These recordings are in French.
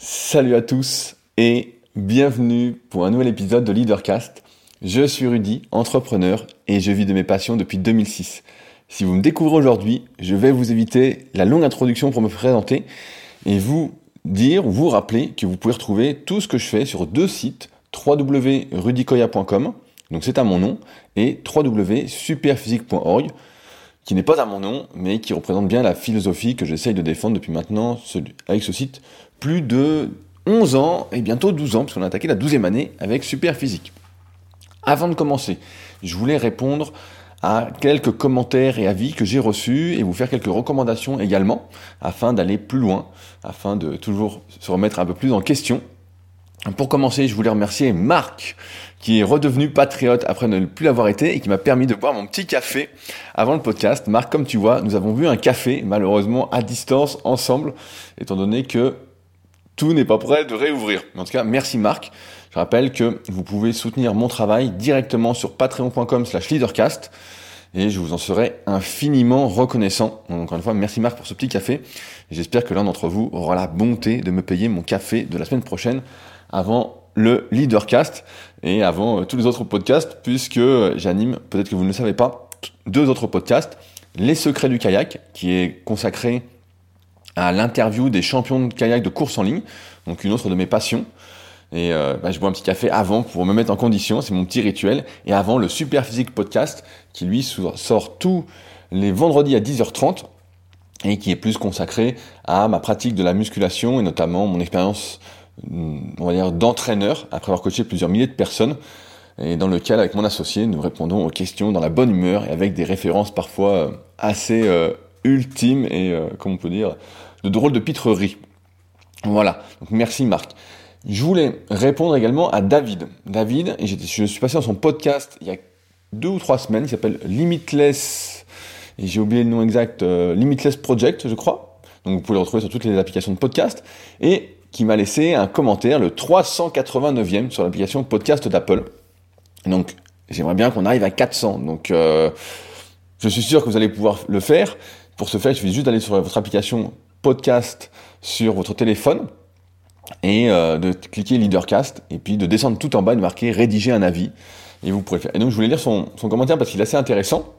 Salut à tous et bienvenue pour un nouvel épisode de Leadercast. Je suis Rudy, entrepreneur et je vis de mes passions depuis 2006. Si vous me découvrez aujourd'hui, je vais vous éviter la longue introduction pour me présenter et vous dire ou vous rappeler que vous pouvez retrouver tout ce que je fais sur deux sites www.rudicoya.com, donc c'est à mon nom, et www.superphysique.org, qui n'est pas à mon nom, mais qui représente bien la philosophie que j'essaye de défendre depuis maintenant avec ce site plus de 11 ans et bientôt 12 ans, puisqu'on a attaqué la 12e année avec Super Physique. Avant de commencer, je voulais répondre à quelques commentaires et avis que j'ai reçus et vous faire quelques recommandations également, afin d'aller plus loin, afin de toujours se remettre un peu plus en question. Pour commencer, je voulais remercier Marc, qui est redevenu patriote après ne plus l'avoir été et qui m'a permis de boire mon petit café avant le podcast. Marc, comme tu vois, nous avons bu un café, malheureusement à distance, ensemble, étant donné que tout n'est pas prêt de réouvrir. En tout cas, merci Marc. Je rappelle que vous pouvez soutenir mon travail directement sur patreon.com slash leadercast et je vous en serai infiniment reconnaissant. Encore une fois, merci Marc pour ce petit café. J'espère que l'un d'entre vous aura la bonté de me payer mon café de la semaine prochaine avant le Leadercast et avant euh, tous les autres podcasts puisque j'anime, peut-être que vous ne le savez pas, deux autres podcasts. Les secrets du kayak qui est consacré à l'interview des champions de kayak de course en ligne, donc une autre de mes passions. Et euh, bah, je bois un petit café avant pour me mettre en condition, c'est mon petit rituel. Et avant le Super Physique Podcast, qui lui sort tous les vendredis à 10h30 et qui est plus consacré à ma pratique de la musculation et notamment mon expérience, on va dire, d'entraîneur après avoir coaché plusieurs milliers de personnes. Et dans lequel, avec mon associé, nous répondons aux questions dans la bonne humeur et avec des références parfois euh, assez euh, ultimes et, euh, comme on peut dire, de drôles de pitrerie. Voilà, donc merci Marc. Je voulais répondre également à David. David, je suis passé dans son podcast il y a deux ou trois semaines, il s'appelle Limitless, et j'ai oublié le nom exact, euh, Limitless Project, je crois. Donc vous pouvez le retrouver sur toutes les applications de podcast, et qui m'a laissé un commentaire, le 389e sur l'application podcast d'Apple. Donc j'aimerais bien qu'on arrive à 400. Donc euh, je suis sûr que vous allez pouvoir le faire. Pour ce faire, il suffit juste d'aller sur votre application podcast sur votre téléphone et euh, de cliquer Leadercast et puis de descendre tout en bas et de marquer rédiger un avis et vous pourrez faire. Et donc je voulais lire son commentaire parce qu'il est assez intéressant.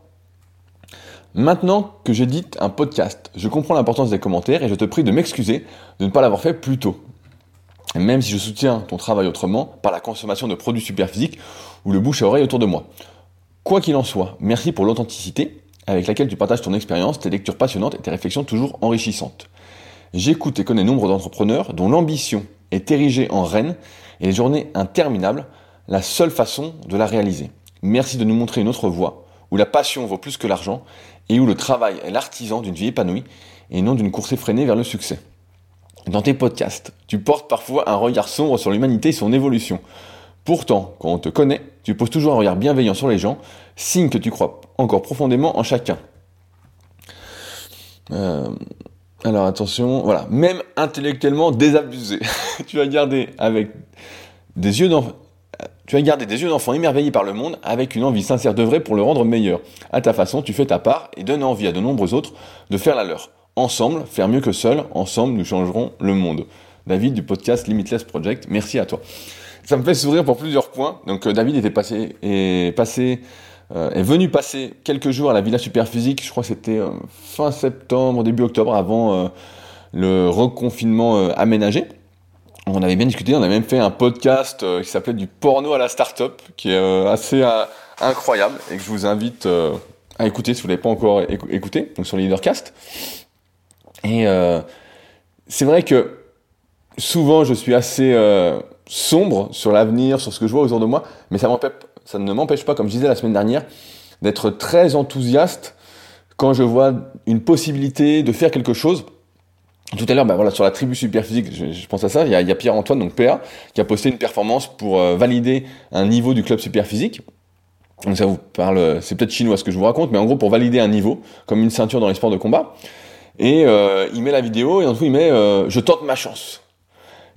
Maintenant que j'édite un podcast, je comprends l'importance des commentaires et je te prie de m'excuser de ne pas l'avoir fait plus tôt. Même si je soutiens ton travail autrement par la consommation de produits superphysiques ou le bouche à oreille autour de moi. Quoi qu'il en soit, merci pour l'authenticité avec laquelle tu partages ton expérience, tes lectures passionnantes et tes réflexions toujours enrichissantes. J'écoute et connais nombre d'entrepreneurs dont l'ambition est érigée en reine et les journées interminables, la seule façon de la réaliser. Merci de nous montrer une autre voie, où la passion vaut plus que l'argent et où le travail est l'artisan d'une vie épanouie et non d'une course effrénée vers le succès. Dans tes podcasts, tu portes parfois un regard sombre sur l'humanité et son évolution. Pourtant, quand on te connaît, tu poses toujours un regard bienveillant sur les gens, signe que tu crois encore profondément en chacun. Euh, alors attention, voilà, même intellectuellement désabusé, tu vas garder avec des yeux d'enfant. Tu vas garder des yeux d'enfant émerveillés par le monde avec une envie sincère d'œuvrer pour le rendre meilleur. À ta façon, tu fais ta part et donnes envie à de nombreux autres de faire la leur. Ensemble, faire mieux que seul, ensemble, nous changerons le monde. David du podcast Limitless Project, merci à toi. Ça me fait sourire pour plusieurs points. Donc euh, David était passé, est passé euh, est venu passer quelques jours à la Villa Superphysique, je crois que c'était euh, fin septembre, début octobre, avant le reconfinement aménagé. On avait bien discuté, on a même fait un podcast qui s'appelait du porno à la start-up, qui est assez incroyable et que je vous invite à écouter si vous ne l'avez pas encore écouté, donc sur le Leadercast. Et c'est vrai que souvent je suis assez sombre sur l'avenir, sur ce que je vois autour de moi, mais ça ça ne m'empêche pas, comme je disais la semaine dernière, d'être très enthousiaste quand je vois une possibilité de faire quelque chose. Tout à l'heure, bah voilà, sur la tribu superphysique, je, pense à ça, il y a, Pierre-Antoine, donc PA, qui a posté une performance pour euh, valider un niveau du club superphysique. Donc ça vous parle, c'est peut-être chinois ce que je vous raconte, mais en gros pour valider un niveau, comme une ceinture dans les sports de combat. Et euh, il met la vidéo et en tout il met euh, je tente ma chance.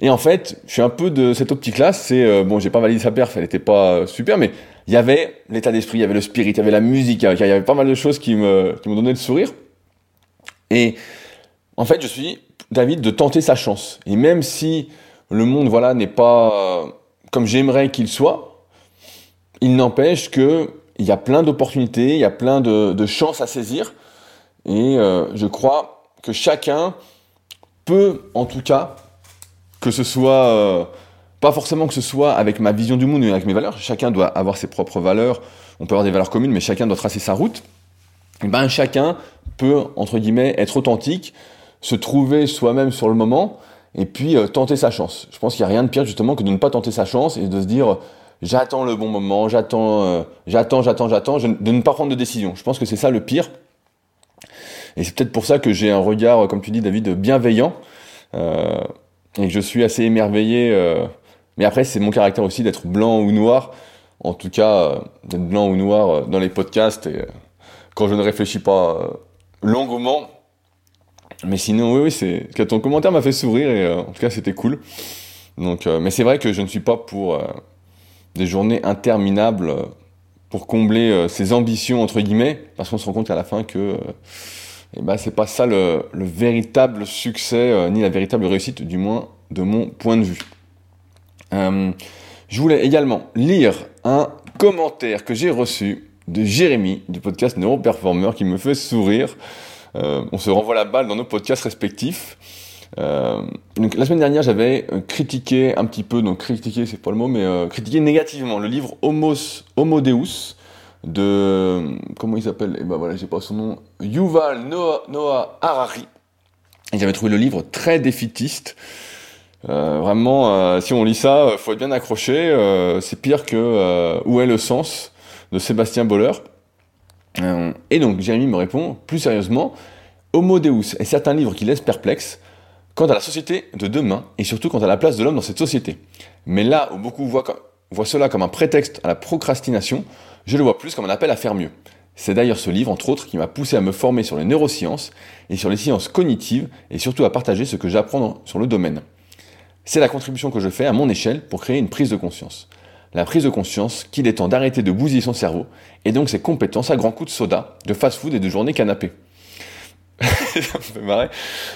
Et en fait, je suis un peu de cette optique-là. C'est euh, bon, j'ai pas validé sa perf, elle était pas euh, super, mais il y avait l'état d'esprit, il y avait le spirit, il y avait la musique, il y avait pas mal de choses qui me qui me donnaient le sourire. Et en fait, je suis David de tenter sa chance. Et même si le monde voilà n'est pas comme j'aimerais qu'il soit, il n'empêche que il y a plein d'opportunités, il y a plein de, chances à saisir. Et euh, je crois que chacun peut, en tout cas, que ce soit, euh, pas forcément que ce soit avec ma vision du monde ou avec mes valeurs, chacun doit avoir ses propres valeurs, on peut avoir des valeurs communes, mais chacun doit tracer sa route. Et ben, chacun peut, entre guillemets, être authentique, se trouver soi-même sur le moment, et puis euh, tenter sa chance. Je pense qu'il n'y a rien de pire justement que de ne pas tenter sa chance et de se dire j'attends le bon moment, j'attends, euh, j'attends, j'attends, j'attends, de ne pas prendre de décision. Je pense que c'est ça le pire. Et c'est peut-être pour ça que j'ai un regard, comme tu dis David, bienveillant euh, et que je suis assez émerveillé. mais après, c'est mon caractère aussi d'être blanc ou noir. En tout cas, d'être blanc ou noir dans les podcasts et quand je ne réfléchis pas longuement mais sinon, oui, oui, c'est. Ton commentaire m'a fait sourire et euh, en tout cas, c'était cool. Donc, euh, mais c'est vrai que je ne suis pas pour euh, des journées interminables pour combler ses ambitions entre guillemets, parce qu'on se rend compte à la fin que eh ben, c'est pas ça le, le véritable succès ni la véritable réussite, du moins de mon point de vue. je voulais également lire un commentaire que j'ai reçu de Jérémy du podcast Neuroperformer qui me fait sourire. Euh, on se renvoie la balle dans nos podcasts respectifs. Euh, donc, la semaine dernière, j'avais euh, critiqué un petit peu, donc critiqué, c'est pas le mot, mais critiqué négativement le livre Homos, Homo Deus de comment il s'appelle? Et eh ben voilà, j'ai pas son nom. Yuval Noah, Harari. J'avais trouvé le livre très défitiste. vraiment, si on lit ça, faut être bien accroché. c'est pire que Où est le sens de Sébastien Boller? Euh, et donc, Jérémy me répond, plus sérieusement, Homo Deus est certains livres qui laissent perplexe quant à la société de demain et surtout quant à la place de l'homme dans cette société. Mais là où beaucoup voient, voient cela comme un prétexte à la procrastination, je le vois plus comme un appel à faire mieux. C'est d'ailleurs ce livre, entre autres, qui m'a poussé à me former sur les neurosciences et sur les sciences cognitives et surtout à partager ce que j'apprends sur le domaine. C'est la contribution que je fais à mon échelle pour créer une prise de conscience la prise de conscience qu'il est temps d'arrêter de bousiller son cerveau et donc ses compétences à grands coups de soda, de fast-food et de journée canapé. ça me fait marrer.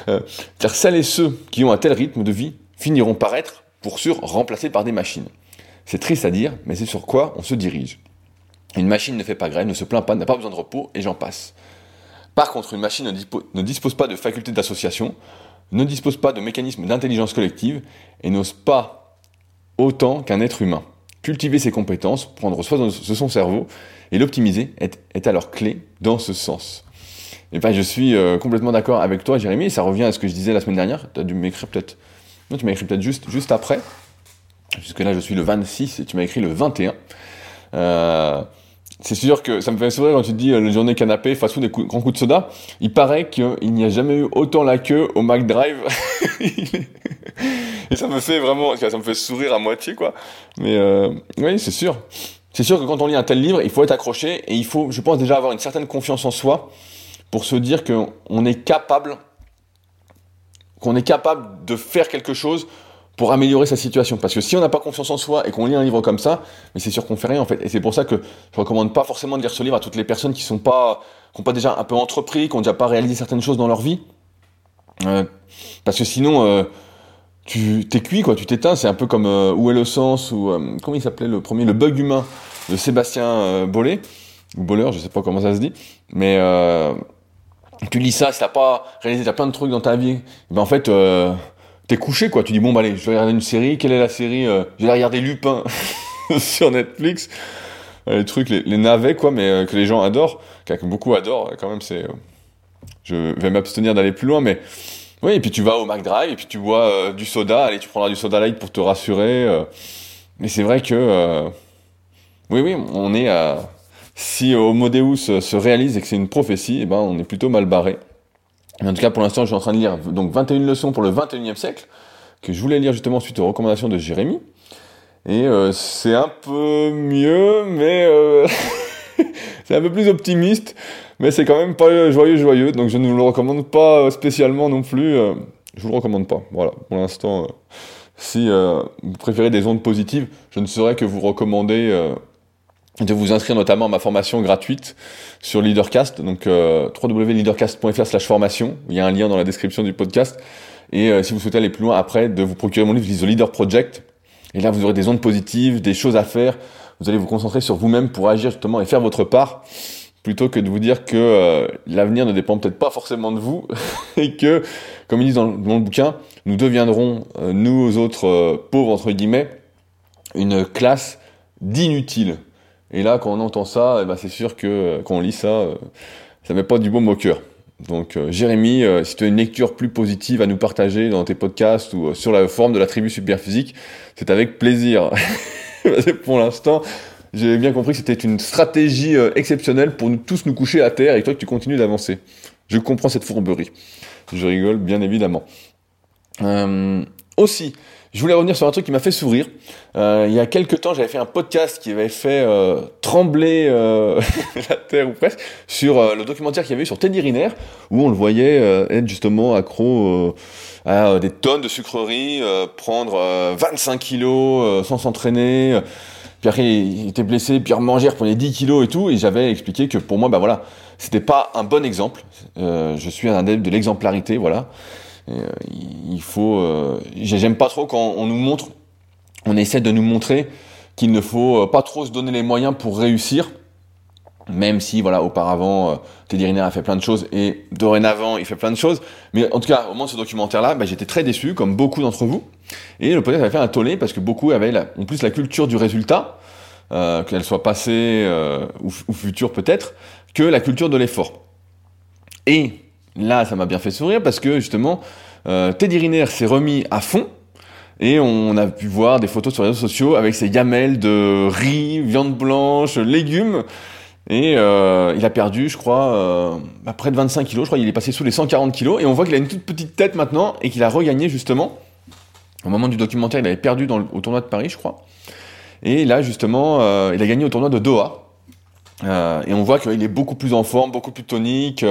Euh, car celles et ceux qui ont un tel rythme de vie finiront par être, pour sûr, remplacés par des machines. C'est triste à dire, mais c'est sur quoi on se dirige. Une machine ne fait pas grève, ne se plaint pas, n'a pas besoin de repos, et j'en passe. Par contre, une machine ne, ne dispose pas de facultés d'association, ne dispose pas de mécanismes d'intelligence collective, et n'ose pas autant qu'un être humain. Cultiver ses compétences, prendre soin de son cerveau et l'optimiser est, alors clé dans ce sens. Et ben, je suis euh, complètement d'accord avec toi, Jérémy, et ça revient à ce que je disais la semaine dernière. Tu as dû m'écrire peut-être. Non, tu m'as écrit peut-être juste, juste après. Puisque là, je suis le 26 et tu m'as écrit le 21. Euh, c'est sûr que ça me fait sourire quand tu dis euh, le journée canapé, fast-food et grand coup de soda. Il paraît qu'il n'y a jamais eu autant la queue au McDrive. et ça me fait vraiment, ça me fait sourire à moitié, quoi. Mais euh, oui, c'est sûr. C'est sûr que quand on lit un tel livre, il faut être accroché et il faut, je pense, déjà avoir une certaine confiance en soi pour se dire qu'on est capable, qu'on est capable de faire quelque chose pour améliorer sa situation. Parce que si on n'a pas confiance en soi et qu'on lit un livre comme ça, mais c'est sûr qu'on fait rien en fait. Et c'est pour ça que je recommande pas forcément de lire ce livre à toutes les personnes qui sont pas, qui ont pas déjà un peu entrepris, qui ont déjà pas réalisé certaines choses dans leur vie. Euh, parce que sinon, euh, tu t'es cuit quoi, tu t'éteins. C'est un peu comme euh, Où est le sens ou euh, comment il s'appelait le premier, le bug humain de Sébastien euh, Bollé ou Boller, je sais pas comment ça se dit, mais tu lis ça, si t'as pas réalisé, t'as plein de trucs dans ta vie, ben en fait t'es couché quoi. Tu dis bon bah allez, je vais regarder une série. Quelle est la série Je vais regarder Lupin sur Netflix. Les trucs, les, navets quoi, mais que les gens adorent, que beaucoup adorent quand même. C'est, je vais m'abstenir d'aller plus loin, mais oui, et puis tu vas au McDrive, et puis tu bois euh, du soda, allez, tu prendras du soda light pour te rassurer. Euh. mais c'est vrai que, euh, oui, oui, on est à... Si Homo Deus se réalise et que c'est une prophétie, eh ben, on est plutôt mal barré. En tout cas, pour l'instant, je suis en train de lire donc 21 leçons pour le 21e siècle, que je voulais lire justement suite aux recommandations de Jérémy. Et c'est un peu mieux, mais c'est un peu plus optimiste mais c'est quand même pas joyeux, joyeux, donc je ne vous le recommande pas spécialement non plus. Euh, je vous le recommande pas. Voilà, pour l'instant, euh, si euh, vous préférez des ondes positives, je ne saurais que vous recommander de vous inscrire notamment à ma formation gratuite sur Leadercast, donc euh, www.leadercast.fr slash formation, il y a un lien dans la description du podcast, et euh, si vous souhaitez aller plus loin après, de vous procurer mon livre The Leader Project, et là vous aurez des ondes positives, des choses à faire, vous allez vous concentrer sur vous-même pour agir justement et faire votre part, plutôt que de vous dire que euh, l'avenir ne dépend peut-être pas forcément de vous, et que, comme ils disent dans, le bouquin, nous deviendrons, euh, nous autres pauvres entre guillemets, une classe d'inutiles et là, quand on entend ça, eh ben, c'est sûr que euh, quand on lit ça, euh, ça met pas du bon au cœur. Donc euh, Jérémy, si tu as une lecture plus positive à nous partager dans tes podcasts ou sur la forme de la tribu Superphysique, c'est avec plaisir. pour l'instant, j'ai bien compris que c'était une stratégie exceptionnelle pour nous tous nous coucher à terre et toi que tu continues d'avancer. Je comprends cette fourberie. Je rigole, bien évidemment. aussi, je voulais revenir sur un truc qui m'a fait sourire. Euh, il y a quelques temps, j'avais fait un podcast qui avait fait euh, trembler euh, la terre ou presque sur le documentaire qu'il y avait eu sur Teddy Riner, où on le voyait être justement accro à des tonnes de sucreries, prendre 25 kilos sans s'entraîner. Puis après, il était blessé, puis remanger, reprenait 10 kilos et tout. Et j'avais expliqué que pour moi, bah voilà, c'était pas un bon exemple. je suis un adepte de l'exemplarité, voilà. Euh, il faut, euh, j'aime pas trop quand on nous montre, on essaie de nous montrer qu'il ne faut euh, pas trop se donner les moyens pour réussir. Même si voilà auparavant Teddy a fait plein de choses et dorénavant il fait plein de choses. Mais en tout cas au moment de ce documentaire là bah, j'étais très déçu comme beaucoup d'entre vous. Et le podcast avait fait un tollé parce que beaucoup avaient en plus la culture du résultat qu'elle soit passée ou, ou, future peut-être que la culture de l'effort. Et là, ça m'a bien fait sourire parce que justement, euh, Teddy Riner s'est remis à fond. Et on a pu voir des photos sur les réseaux sociaux avec ses gamelles de riz, viande blanche, légumes. Et euh, il a perdu, je crois, euh, bah, près de 25 kilos. Je crois qu'il est passé sous les 140 kilos. Et on voit qu'il a une toute petite tête maintenant et qu'il a regagné justement. Au moment du documentaire, il avait perdu au tournoi de Paris, je crois. Et là, justement, il a gagné au tournoi de Doha. Et on voit qu'il est beaucoup plus en forme, beaucoup plus tonique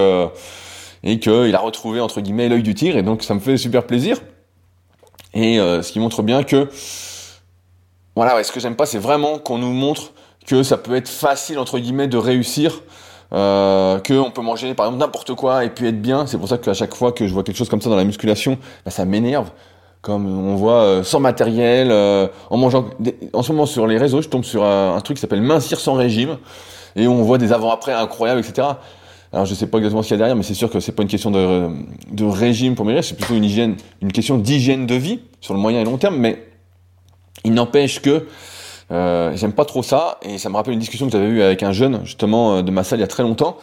et qu'il a retrouvé entre guillemets l'œil du tigre et donc ça me fait super plaisir. Et euh, ce qui montre bien que voilà ouais, ce que j'aime pas c'est vraiment qu'on nous montre que ça peut être facile entre guillemets de réussir euh, qu'on peut manger par exemple n'importe quoi et puis être bien. C'est pour ça qu'à chaque fois que je vois quelque chose comme ça dans la musculation bah, ça m'énerve. Comme on voit euh, sans matériel euh, en mangeant en ce moment sur les réseaux je tombe sur un truc qui s'appelle mincir sans régime. Et on voit des avant-après incroyables etc alors je sais pas exactement ce qu'il y a derrière, mais c'est sûr que c'est pas une question de, de régime pour maigrir, c'est plutôt une hygiène, une question d'hygiène de vie sur le moyen et long terme. Mais il n'empêche que euh, j'aime pas trop ça, et ça me rappelle une discussion que j'avais eue avec un jeune justement euh, de ma salle il y a très longtemps,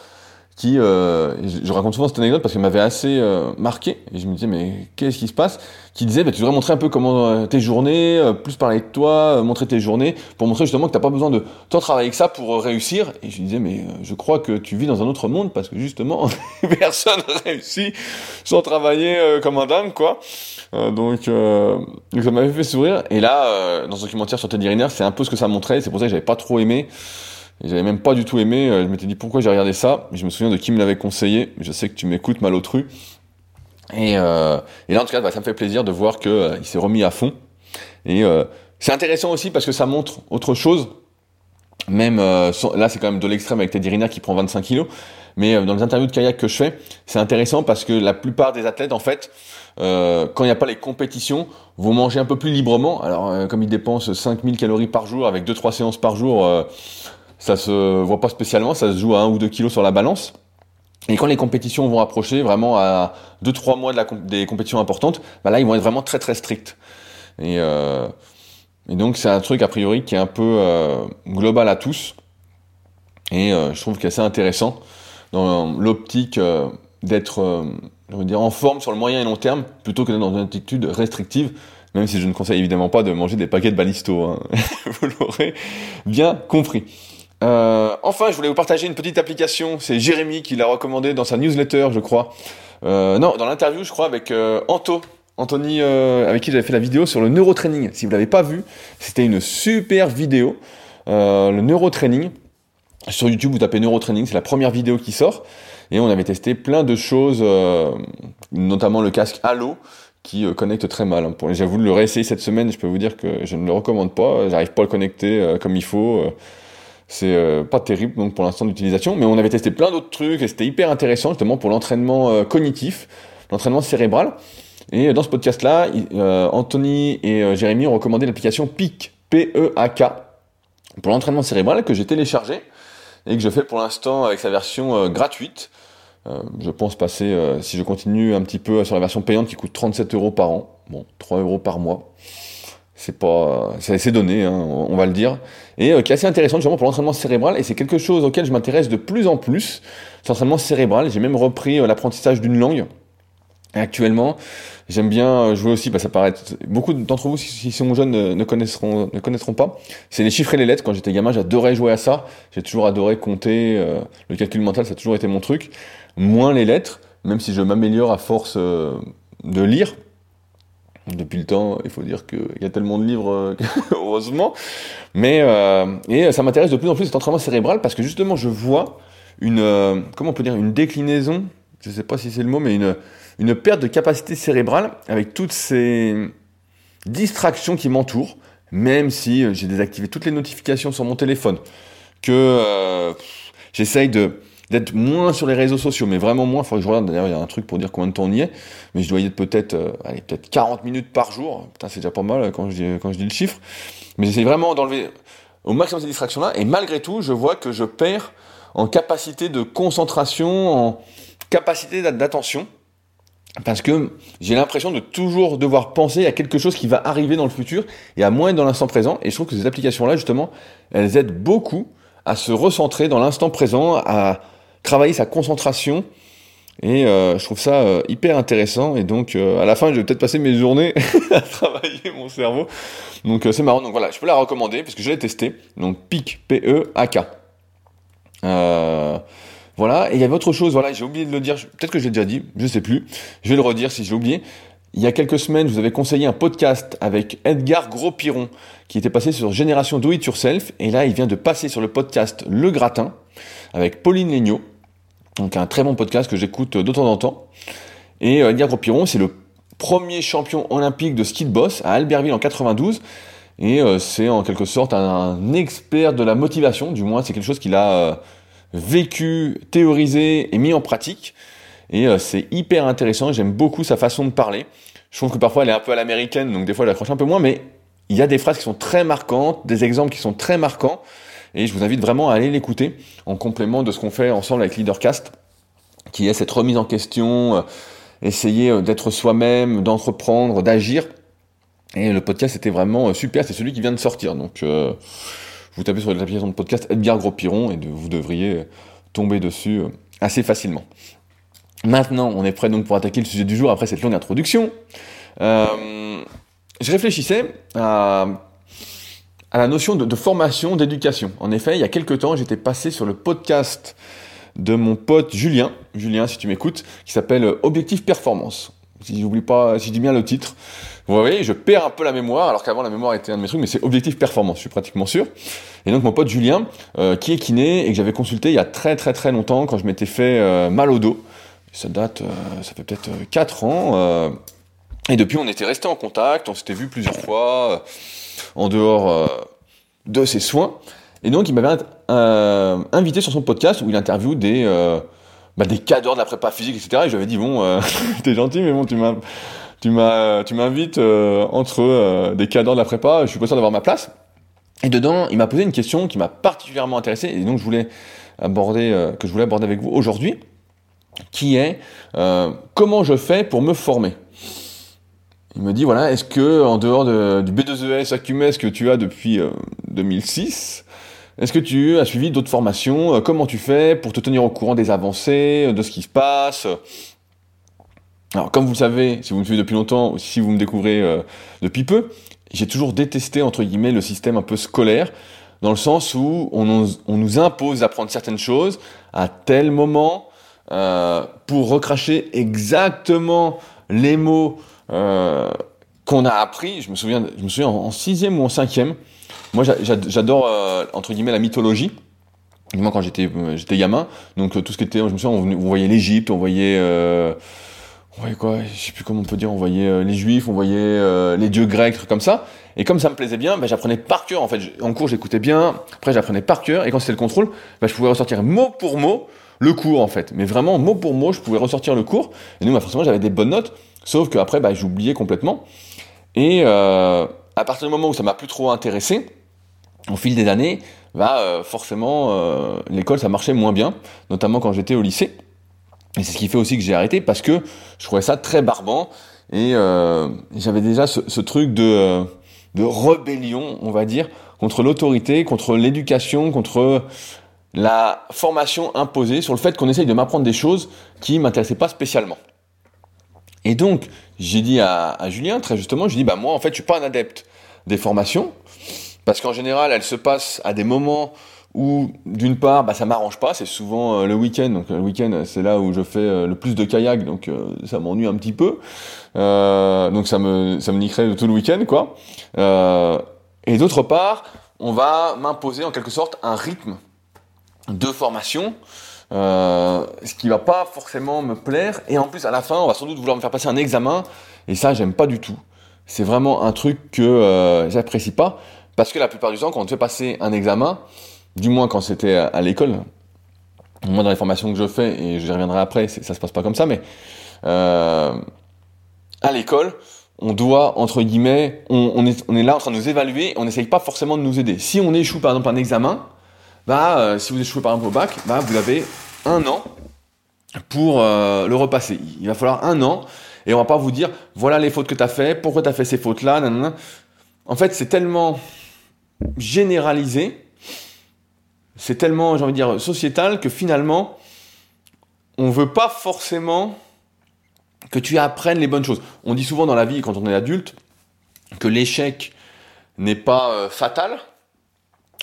qui, euh, je, raconte souvent cette anecdote parce qu'elle m'avait assez euh, marqué, et je me disais, mais qu'est-ce qui se passe? Qui disait, bah, tu devrais montrer un peu comment euh, tes journées, euh, plus parler de toi, montrer tes journées, pour montrer justement que t'as pas besoin de tant travailler que ça pour réussir. Et je lui disais, mais je crois que tu vis dans un autre monde, parce que justement, personne réussit sans travailler comme un dingue, quoi. donc, ça m'avait fait sourire. Et là, dans ce documentaire sur Teddy Riner, c'est un peu ce que ça montrait, c'est pour ça que j'avais pas trop aimé. J'avais même pas du tout aimé. Euh, je m'étais dit pourquoi j'ai regardé ça. Je me souviens de qui me l'avait conseillé. Je sais que tu m'écoutes, malotru. Et, euh, là, en tout cas, bah, ça me fait plaisir de voir que euh, s'est remis à fond. Et c'est intéressant aussi parce que ça montre autre chose. Même là, c'est quand même de l'extrême avec Teddy Riner qui prend 25 kilos. Mais dans les interviews de kayak que je fais, c'est intéressant parce que la plupart des athlètes, en fait, quand il n'y a pas les compétitions, vont manger un peu plus librement. Alors, comme ils dépensent 5000 calories par jour avec 2-3 séances par jour, ça se voit pas spécialement, ça se joue à 1 ou 2 kilos sur la balance. Et quand les compétitions vont approcher, vraiment à 2-3 mois des compétitions importantes, bah là, ils vont être vraiment très très stricts. Et, euh, et donc, c'est un truc, a priori, qui est un peu euh, global à tous. Et euh, je trouve qu'est assez intéressant dans l'optique d'être, en forme sur le moyen et long terme, plutôt que dans une attitude restrictive, même si je ne conseille évidemment pas de manger des paquets de balisto. Hein. Vous l'aurez bien compris. Euh, enfin, je voulais vous partager une petite application. C'est Jérémy qui l'a recommandé dans sa newsletter, je crois. Euh, non, dans l'interview, je crois, avec euh, Anto. Anthony, avec qui j'avais fait la vidéo sur le neurotraining. Si vous l'avez pas vu, c'était une super vidéo. Le neurotraining. Sur YouTube, vous tapez neurotraining, c'est la première vidéo qui sort. Et on avait testé plein de choses, notamment le casque Halo, qui connecte très mal. Hein. J'ai voulu le réessayer cette semaine, je peux vous dire que je ne le recommande pas. J'arrive pas à le connecter comme il faut C'est pas terrible donc pour l'instant d'utilisation, mais on avait testé plein d'autres trucs et c'était hyper intéressant justement pour l'entraînement cognitif, l'entraînement cérébral. Et dans ce podcast-là, Anthony et Jérémy ont recommandé l'application PEAK, P-E-A-K, pour l'entraînement cérébral que j'ai téléchargé et que je fais pour l'instant avec sa version gratuite. Euh, je pense passer, euh, si je continue un petit peu sur la version payante qui coûte 37 euros par an, bon, 3 euros par mois, c'est pas, c'est donné, hein, on va le dire, et euh, qui est assez intéressant justement pour l'entraînement cérébral, et c'est quelque chose auquel je m'intéresse de plus en plus, l'entraînement cérébral, j'ai même repris l'apprentissage d'une langue, actuellement, j'aime bien jouer aussi, bah, ça paraît, beaucoup d'entre vous, s'ils sont jeunes, ne, connaîtront, ne connaîtront pas. C'est les chiffres et les lettres. Quand j'étais gamin, j'adorais jouer à ça. J'ai toujours adoré compter. le calcul mental, ça a toujours été mon truc moins les lettres, même si je m'améliore à force euh, de lire. Depuis le temps, il faut dire qu'il y a tellement de livres, euh, heureusement. Mais euh, et ça m'intéresse de plus en plus cet entraînement cérébral parce que justement, je vois une, comment on peut dire, une déclinaison. Je ne sais pas si c'est le mot, mais une, une perte de capacité cérébrale avec toutes ces distractions qui m'entourent. Même si j'ai désactivé toutes les notifications sur mon téléphone, que j'essaye de d'être moins sur les réseaux sociaux, mais vraiment moins. Faut que je regarde. D'ailleurs, il y a un truc pour dire combien de temps on y est, mais je dois y être peut-être, euh, allez, peut-être 40 minutes par jour. Putain, c'est déjà pas mal quand je dis, quand je dis le chiffre. Mais j'essaie vraiment d'enlever au maximum ces distractions-là. Et malgré tout, je vois que je perds en capacité de concentration, en capacité d'attention. Parce que j'ai l'impression de toujours devoir penser à quelque chose qui va arriver dans le futur et à moins être dans l'instant présent. Et je trouve que ces applications-là, justement, elles aident beaucoup à se recentrer dans l'instant présent, à travailler sa concentration. Et euh, je trouve ça euh, hyper intéressant. Et donc, euh, à la fin, je vais peut-être passer mes journées à travailler mon cerveau. Donc, c'est marrant. Donc voilà, je peux la recommander parce que je l'ai testé. Donc, PIC, P-E-A-K. voilà. Et il y avait autre chose. Voilà, j'ai oublié de le dire. Peut-être que je l'ai déjà dit. Je sais plus. Je vais le redire si j'ai oublié. Il y a quelques semaines, je vous avais conseillé un podcast avec Edgar Gros-Piron qui était passé sur Génération Do It Yourself. Et là, il vient de passer sur le podcast Le Gratin avec Pauline Legnaud. Donc un très bon podcast que j'écoute de temps en temps. Et euh, Edgar Gros-Piron, c'est le premier champion olympique de ski de boss à Albertville en 92. Et euh, c'est en quelque sorte un, expert de la motivation, du moins c'est quelque chose qu'il a euh, vécu, théorisé et mis en pratique. Et c'est hyper intéressant, j'aime beaucoup sa façon de parler. Je trouve que parfois elle est un peu à l'américaine, donc des fois j'accroche un peu moins, mais il y a des phrases qui sont très marquantes, des exemples qui sont très marquants. Et je vous invite vraiment à aller l'écouter en complément de ce qu'on fait ensemble avec Leadercast, qui est cette remise en question, euh, essayer euh, d'être soi-même, d'entreprendre, d'agir. Et le podcast était vraiment euh, super, c'est celui qui vient de sortir. Donc vous tapez sur l'application de podcast Edgar Gros-Piron et vous devriez tomber dessus assez facilement. Maintenant, on est prêt donc pour attaquer le sujet du jour après cette longue introduction. je réfléchissais à à la notion de, formation, d'éducation. En effet, il y a quelques temps, j'étais passé sur le podcast de mon pote Julien, Julien si tu m'écoutes, qui s'appelle Objectif Performance. Si j'oublie pas, si je bien le titre. Vous voyez, je perds un peu la mémoire, alors qu'avant la mémoire était un de mes trucs, mais c'est Objectif Performance, je suis pratiquement sûr. Et donc mon pote Julien, euh, qui est kiné et que j'avais consulté il y a très très très longtemps quand je m'étais fait euh, mal au dos. Ça date, euh, ça fait peut-être 4 ans. et depuis, on était resté en contact, on s'était vu plusieurs fois en dehors euh, de ses soins. Et donc, il m'avait euh, invité sur son podcast où il interviewe des, euh, bah, cadres de la prépa physique, etc. Et je lui avais dit, bon, t'es gentil, mais bon, tu m'as, tu m'invites entre des cadres de la prépa, je suis pas sûr d'avoir ma place. Et dedans, il m'a posé une question qui m'a particulièrement intéressé, et donc je voulais aborder, je voulais aborder avec vous aujourd'hui, qui est comment je fais pour me former? Il me dit voilà, est-ce que en dehors du B2ES Acumes que tu as depuis 2006, euh, est-ce que tu as suivi d'autres formations euh, Comment tu fais pour te tenir au courant des avancées, euh, de ce qui se passe? Alors, comme vous le savez, si vous me suivez depuis longtemps, ou si vous me découvrez depuis peu, j'ai toujours détesté entre guillemets le système un peu scolaire, dans le sens où on nous, impose d'apprendre certaines choses à tel moment pour recracher exactement les mots euh, qu'on a appris. Je me souviens, je me souviens en, sixième ou en cinquième. Moi, j'adore euh, entre guillemets la mythologie. Moi, quand j'étais euh, gamin, donc tout ce qui était, je me souviens, on, voyait l'Égypte, on voyait on voyait quoi Je sais plus comment on peut dire. On voyait les Juifs, on voyait les dieux grecs, trucs comme ça. Et comme ça me plaisait bien, bah, j'apprenais par cœur. En fait, en cours, j'écoutais bien. Après, j'apprenais par cœur. Et quand c'était le contrôle, bah, je pouvais ressortir mot pour mot le cours, en fait. Mais vraiment, mot pour mot, je pouvais ressortir le cours. Et nous, bah, forcément, j'avais des bonnes notes. Sauf qu'après, bah, j'oubliais complètement. Et euh, à partir du moment où ça m'a plus trop intéressé, au fil des années, bah, euh, forcément, euh, l'école, ça marchait moins bien. Notamment quand j'étais au lycée. Et c'est ce qui fait aussi que j'ai arrêté parce que je trouvais ça très barbant et euh, j'avais déjà ce, ce, truc de, euh, de rébellion, on va dire, contre l'autorité, contre l'éducation, contre la formation imposée, sur le fait qu'on essaye de m'apprendre des choses qui m'intéressaient pas spécialement. Et donc, j'ai dit à, Julien, très justement, j'ai dit, bah moi, en fait, je suis pas un adepte des formations, parce qu'en général, elles se passent à des moments où d'une part bah ça m'arrange pas c'est souvent euh, le week-end donc le week-end c'est là où je fais euh, le plus de kayak donc euh, ça m'ennuie un petit peu. Donc ça me ça me niquerait tout le week-end quoi. Et d'autre part on va m'imposer en quelque sorte un rythme de formation ce qui va pas forcément me plaire. Et en plus à la fin on va sans doute vouloir me faire passer un examen. Et ça j'aime pas du tout. C'est vraiment un truc que j'apprécie pas. Parce que la plupart du temps quand on te fait passer un examen du moins quand c'était à, l'école, moi dans les formations que je fais, et j'y reviendrai après, ça se passe pas comme ça, mais euh, à l'école, on doit, entre guillemets, on, est, on, est, là en train de nous évaluer, on n'essaye pas forcément de nous aider. Si on échoue par exemple un examen, bah, euh, si vous échouez par exemple au bac, bah, vous avez un an pour euh, le repasser. Il va falloir un an, et on va pas vous dire, voilà les fautes que tu as fait, pourquoi tu as fait ces fautes-là, En fait, c'est tellement généralisé c'est tellement, j'ai envie de dire, sociétal que finalement, on veut pas forcément que tu apprennes les bonnes choses. On dit souvent dans la vie, quand on est adulte, que l'échec n'est pas euh, fatal,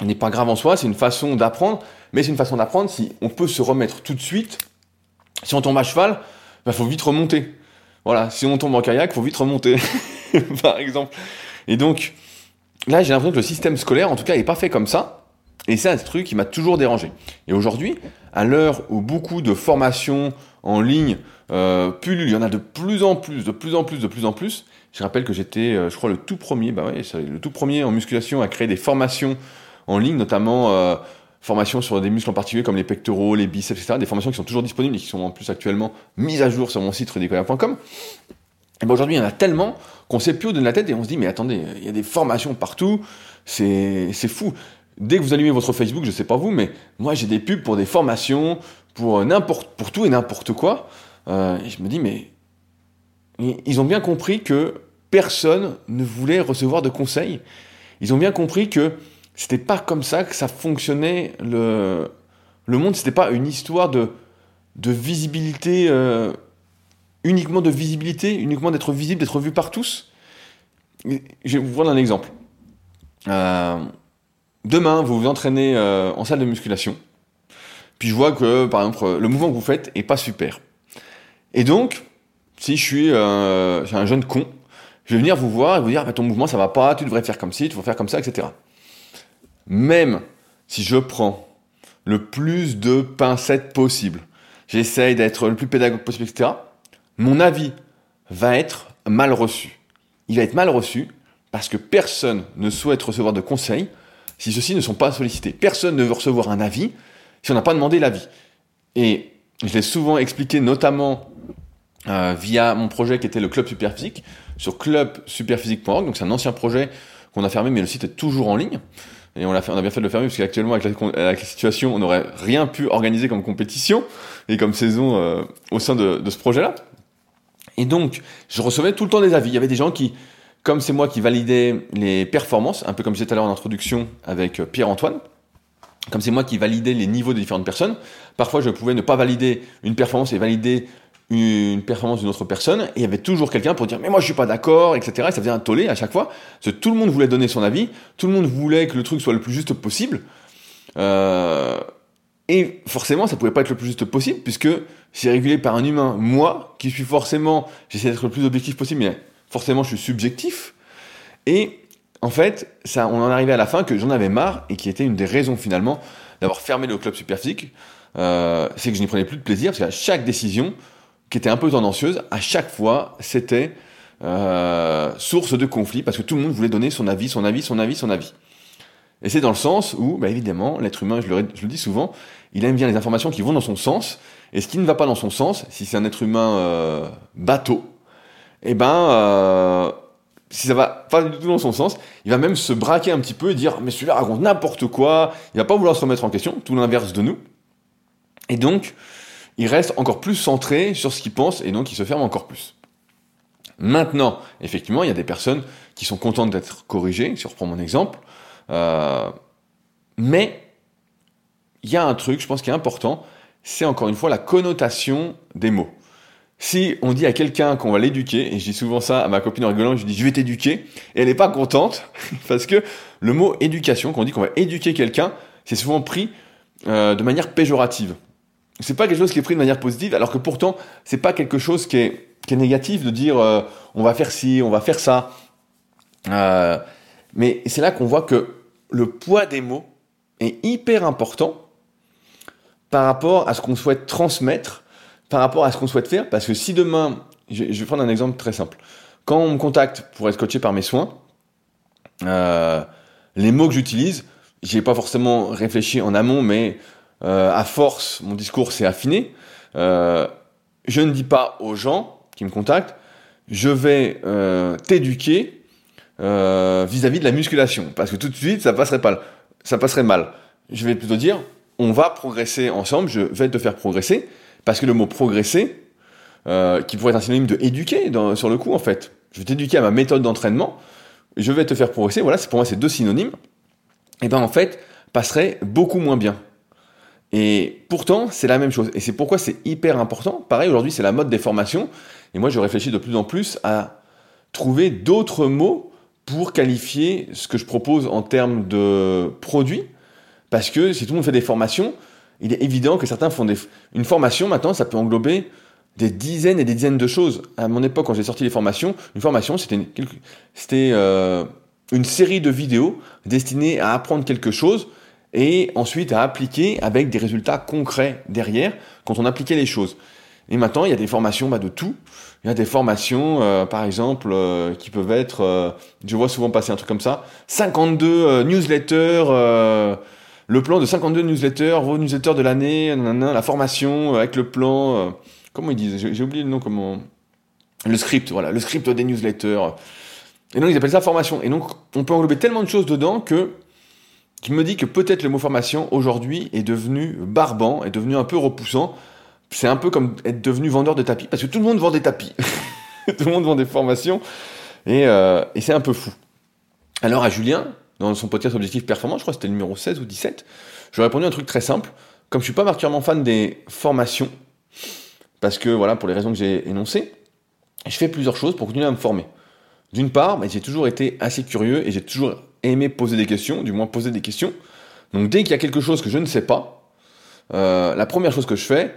n'est pas grave en soi, c'est une façon d'apprendre, mais c'est une façon d'apprendre si on peut se remettre tout de suite. Si on tombe à cheval, il bah, faut vite remonter. Voilà, si on tombe en kayak, faut vite remonter, par exemple. Et donc, là, j'ai l'impression que le système scolaire, en tout cas, n'est pas fait comme ça. Et c'est un truc qui m'a toujours dérangé. Et aujourd'hui, à l'heure où beaucoup de formations en ligne euh, pullulent, il y en a de plus en plus, de plus en plus, de plus en plus. Je rappelle que j'étais, euh, je crois, le tout premier, bah ouais, le tout premier en musculation à créer des formations en ligne, notamment euh, formations sur des muscles en particulier comme les pectoraux, les biceps, etc. Des formations qui sont toujours disponibles et qui sont en plus actuellement mises à jour sur mon site rudicoya.com. Et ben aujourd'hui, il y en a tellement qu'on sait plus où donner la tête et on se dit, mais attendez, il y a des formations partout, c'est fou dès que vous allumez votre Facebook, je sais pas vous, mais moi j'ai des pubs pour des formations, pour n'importe, pour tout et n'importe quoi. Euh, je me dis, mais ils ont bien compris que personne ne voulait recevoir de conseils. Ils ont bien compris que c'était pas comme ça que ça fonctionnait le, le monde. C'était pas une histoire de, de visibilité, euh, uniquement de visibilité, uniquement d'être visible, d'être vu par tous. Je vais vous prendre un exemple. Euh, demain, vous vous entraînez euh, en salle de musculation, puis je vois que, par exemple, le mouvement que vous faites est pas super. Et donc, si je suis, un jeune con, je vais venir vous voir et vous dire, bah, ton mouvement, ça va pas, tu devrais faire comme ci, tu devrais faire comme ça, etc. Même si je prends le plus de pincettes possible, j'essaye d'être le plus pédagogue possible, etc., mon avis va être mal reçu. Il va être mal reçu parce que personne ne souhaite recevoir de conseils si ceux-ci ne sont pas sollicités. Personne ne veut recevoir un avis si on n'a pas demandé l'avis. Et je l'ai souvent expliqué, notamment euh, via mon projet qui était le Club Superphysique, sur clubsuperphysique.org. Donc c'est un ancien projet qu'on a fermé, mais le site est toujours en ligne. Et on a, bien fait de le fermer, parce qu'actuellement, avec la, avec la situation, on n'aurait rien pu organiser comme compétition et comme saison euh, au sein de, de ce projet-là. Et donc, je recevais tout le temps des avis. Il y avait des gens qui, comme c'est moi qui validais les performances, un peu comme je disais tout à l'heure en introduction avec euh, Pierre-Antoine, comme c'est moi qui validais les niveaux des différentes personnes, parfois je pouvais ne pas valider une performance et valider une performance d'une autre personne, et il y avait toujours quelqu'un pour dire mais moi je suis pas d'accord, etc. Et ça faisait un tollé à chaque fois, parce que tout le monde voulait donner son avis, tout le monde voulait que le truc soit le plus juste possible, euh, et forcément ça pouvait pas être le plus juste possible, puisque c'est régulé par un humain. Moi, qui suis forcément, j'essaie d'être le plus objectif possible, mais forcément je suis subjectif. Et en fait, ça, on en arrivait à la fin que j'en avais marre et qui était une des raisons finalement d'avoir fermé le club superphysique. Euh, c'est que je n'y prenais plus de plaisir parce qu'à chaque décision qui était un peu tendancieuse, à chaque fois, c'était euh, source de conflit parce que tout le monde voulait donner son avis, son avis, son avis, son avis. Et c'est dans le sens où, bah évidemment, l'être humain, je le, dis souvent, il aime bien les informations qui vont dans son sens, et ce qui ne va pas dans son sens, si c'est un être humain euh, bateau, eh ben, euh, si ça va pas du tout dans son sens, il va même se braquer un petit peu et dire mais celui-là raconte n'importe quoi, il va pas vouloir se remettre en question, tout l'inverse de nous. Et donc, il reste encore plus centré sur ce qu'il pense et donc il se ferme encore plus. Maintenant, effectivement, il y a des personnes qui sont contentes d'être corrigées, si on reprend mon exemple, euh, mais il y a un truc, je pense, qui est important, c'est encore une fois la connotation des mots. Si on dit à quelqu'un qu'on va l'éduquer, et je dis souvent ça à ma copine en rigolant, je dis je vais t'éduquer, et elle n'est pas contente, parce que le mot éducation, quand on dit qu'on va éduquer quelqu'un, c'est souvent pris euh, de manière péjorative. C'est pas quelque chose qui est pris de manière positive, alors que pourtant, c'est pas quelque chose qui est, qui est négatif de dire euh, on va faire ci, on va faire ça. Euh, mais c'est là qu'on voit que le poids des mots est hyper important par rapport à ce qu'on souhaite transmettre par rapport à ce qu'on souhaite faire. Parce que si demain, je, vais prendre un exemple très simple. Quand on me contacte pour être coaché par mes soins, euh, les mots que j'utilise, j'ai pas forcément réfléchi en amont, mais à force, mon discours s'est affiné. Euh, je ne dis pas aux gens qui me contactent, je vais euh, t'éduquer euh, vis-à-vis de la musculation, parce que tout de suite, ça passerait pas, ça passerait mal. Je vais plutôt dire, on va progresser ensemble, je vais te faire progresser, parce que le mot progresser, euh, qui pourrait être un synonyme de éduquer dans, sur le coup en fait. Je vais t'éduquer à ma méthode d'entraînement, je vais te faire progresser, voilà, pour moi c'est deux synonymes, et ben en fait, passerait beaucoup moins bien. Et pourtant, c'est la même chose. Et c'est pourquoi c'est hyper important. Pareil, aujourd'hui, c'est la mode des formations. Et moi, je réfléchis de plus en plus à trouver d'autres mots pour qualifier ce que je propose en termes de produits. Parce que si tout le monde fait des formations, il est évident que certains font des... Une formation, maintenant, ça peut englober des dizaines et des dizaines de choses. À mon époque, quand j'ai sorti les formations, une formation, c'était une, euh, une série de vidéos destinées à apprendre quelque chose et ensuite à appliquer avec des résultats concrets derrière quand on appliquait les choses. Et maintenant, il y a des formations bah, de tout. Il y a des formations, euh, par exemple, euh, qui peuvent être, euh, je vois souvent passer un truc comme ça, 52 newsletters le plan de 52 newsletters, vos newsletters de l'année, la formation euh, avec le plan, euh, comment ils disent J'ai oublié le nom, comment Le script, voilà, le script des newsletters. Et donc ils appellent ça formation. Et donc on peut englober tellement de choses dedans que qui me dit que peut-être le mot formation aujourd'hui est devenu barbant, est devenu un peu repoussant. C'est un peu comme être devenu vendeur de tapis, parce que tout le monde vend des tapis. tout le monde vend des formations. Et, euh, et c'est un peu fou. Alors à Julien, dans son podcast Objectif Performance, je crois que c'était le numéro 16 ou 17, je lui ai répondu un truc très simple. Comme je suis pas particulièrement fan des formations, parce que voilà, pour les raisons que j'ai énoncées, je fais plusieurs choses pour continuer à me former. D'une part, bah, j'ai toujours été assez curieux et j'ai toujours aimé poser des questions, du moins poser des questions. Donc dès qu'il y a quelque chose que je ne sais pas, euh, la première chose que je fais,